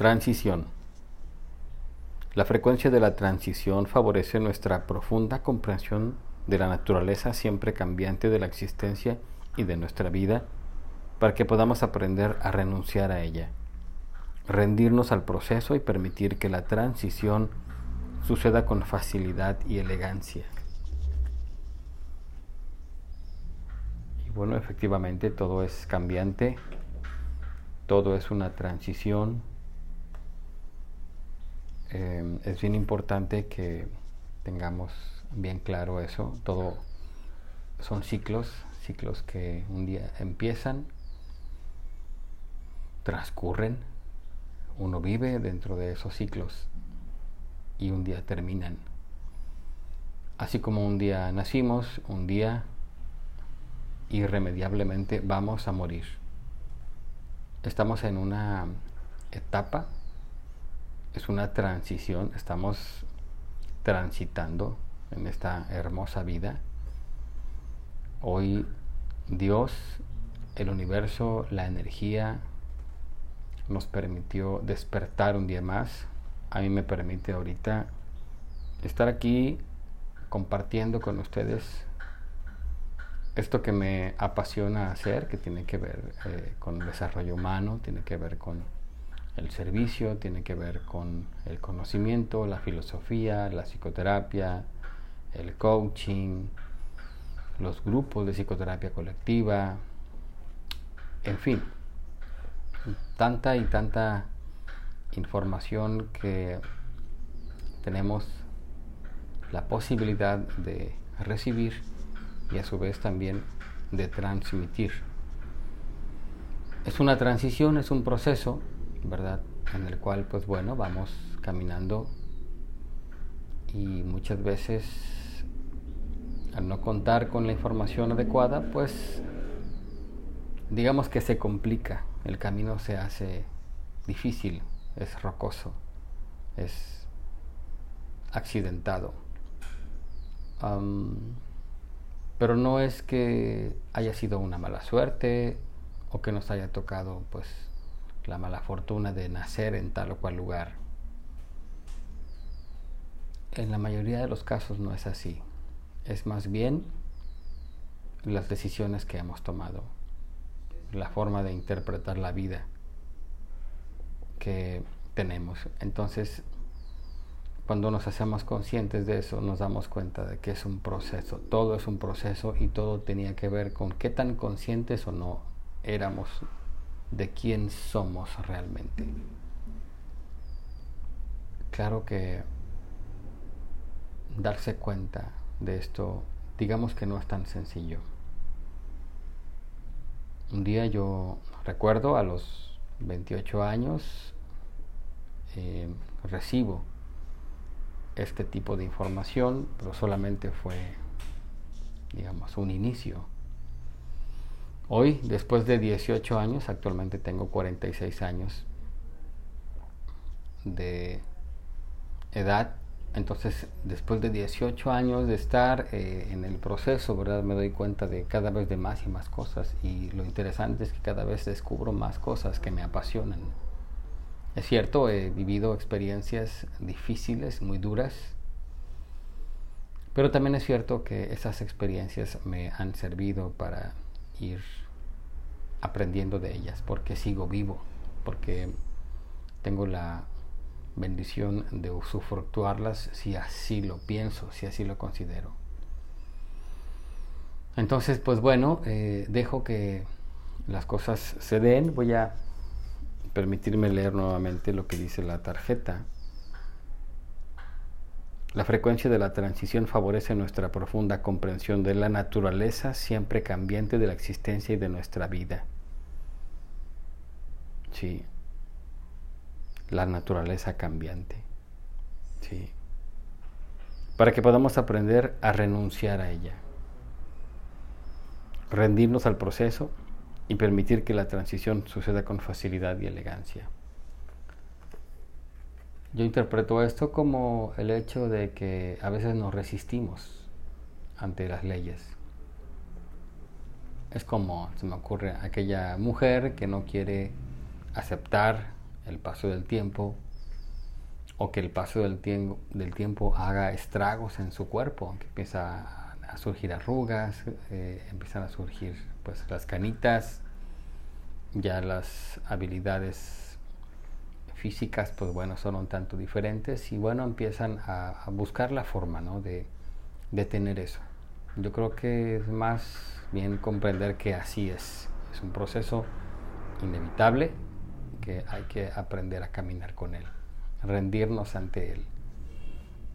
Transición. La frecuencia de la transición favorece nuestra profunda comprensión de la naturaleza siempre cambiante de la existencia y de nuestra vida para que podamos aprender a renunciar a ella, rendirnos al proceso y permitir que la transición suceda con facilidad y elegancia. Y bueno, efectivamente todo es cambiante, todo es una transición Em, es bien importante que tengamos bien claro eso. Todo son ciclos, ciclos que un día empiezan, transcurren, uno vive dentro de esos ciclos y un día terminan. Así como un día nacimos, un día irremediablemente vamos a morir. Estamos en una etapa es una transición, estamos transitando en esta hermosa vida. Hoy Dios, el universo, la energía nos permitió despertar un día más. A mí me permite ahorita estar aquí compartiendo con ustedes esto que me apasiona hacer, que tiene que ver eh, con el desarrollo humano, tiene que ver con el servicio tiene que ver con el conocimiento, la filosofía, la psicoterapia, el coaching, los grupos de psicoterapia colectiva, en fin, tanta y tanta información que tenemos la posibilidad de recibir y a su vez también de transmitir. Es una transición, es un proceso ¿verdad? En el cual, pues bueno, vamos caminando y muchas veces al no contar con la información adecuada, pues digamos que se complica, el camino se hace difícil, es rocoso, es accidentado. pero no es que haya sido una mala suerte o que nos haya tocado pues la mala fortuna de nacer en tal o cual lugar. En la mayoría de los casos no es así. Es más bien las decisiones que hemos tomado, la forma de interpretar la vida que tenemos. Entonces, cuando nos hacemos conscientes de eso, nos damos cuenta de que es un proceso, todo es un proceso y todo tenía que ver con qué tan conscientes o no éramos de quién somos realmente. Claro que darse cuenta de esto, digamos que no es tan sencillo. Un día yo recuerdo a los 28 años, eh, recibo este tipo de información, pero solamente fue, digamos, un inicio Hoy, después de 18 años, actualmente tengo 46 años de edad. Entonces, después de 18 años de estar eh, en el proceso, ¿verdad? Me doy cuenta de cada vez de más y más cosas. Y lo interesante es que cada vez descubro más cosas que me apasionan. Es cierto, he vivido experiencias difíciles, muy duras. Pero también es cierto que esas experiencias me han servido para ir aprendiendo de ellas, porque sigo vivo, porque tengo la bendición de usufructuarlas si así lo pienso, si así lo considero. Entonces, pues bueno, eh, dejo que las cosas se den. Voy a permitirme leer nuevamente lo que dice la tarjeta. La frecuencia de la transición favorece nuestra profunda comprensión de la naturaleza siempre cambiante de la existencia y de nuestra vida. Sí. La naturaleza cambiante. Sí. Para que podamos aprender a renunciar a ella. Rendirnos al proceso y permitir que la transición suceda con facilidad y elegancia. Yo interpreto esto como el hecho de que a veces nos resistimos ante las leyes. Es como, se me ocurre, aquella mujer que no quiere aceptar el paso del tiempo o que el paso del, tiempo, del tiempo haga estragos en su cuerpo, que empieza a surgir arrugas, eh, empiezan a surgir pues las canitas, ya las habilidades físicas pues bueno son un tanto diferentes y bueno empiezan a, buscar la forma ¿no? de, de tener eso. Yo creo que es más bien comprender que así es, es un proceso inevitable que hay que aprender a caminar con él rendirnos ante Él.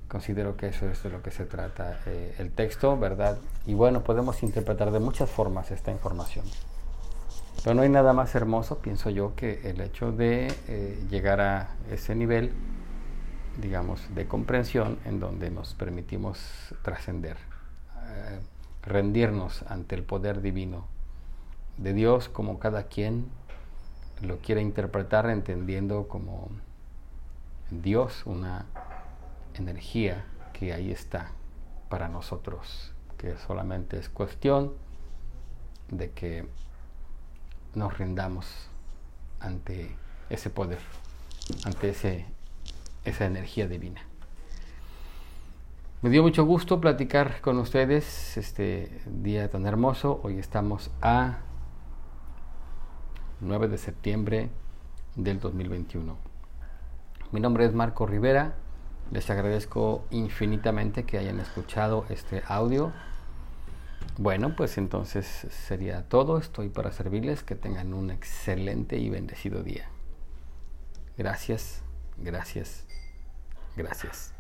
Considero que eso es de lo que se trata eh, el texto, ¿verdad? Y bueno, podemos interpretar de muchas formas esta información. Pero no hay nada más hermoso, pienso yo, que el hecho de eh, llegar a ese nivel, digamos, de comprensión en donde nos permitimos trascender, eh, rendirnos ante el poder divino de Dios como cada quien lo quiere interpretar entendiendo como Dios una energía que ahí está para nosotros, que solamente es cuestión de que nos rindamos ante ese poder, ante ese, esa energía divina. Me dio mucho gusto platicar con ustedes este día tan hermoso. Hoy estamos a 9 de septiembre del 2021. Mi nombre es Marco Rivera. Les agradezco infinitamente que hayan escuchado este audio. Bueno, pues entonces sería todo. Estoy para servirles. Que tengan un excelente y bendecido día. Gracias, gracias, gracias.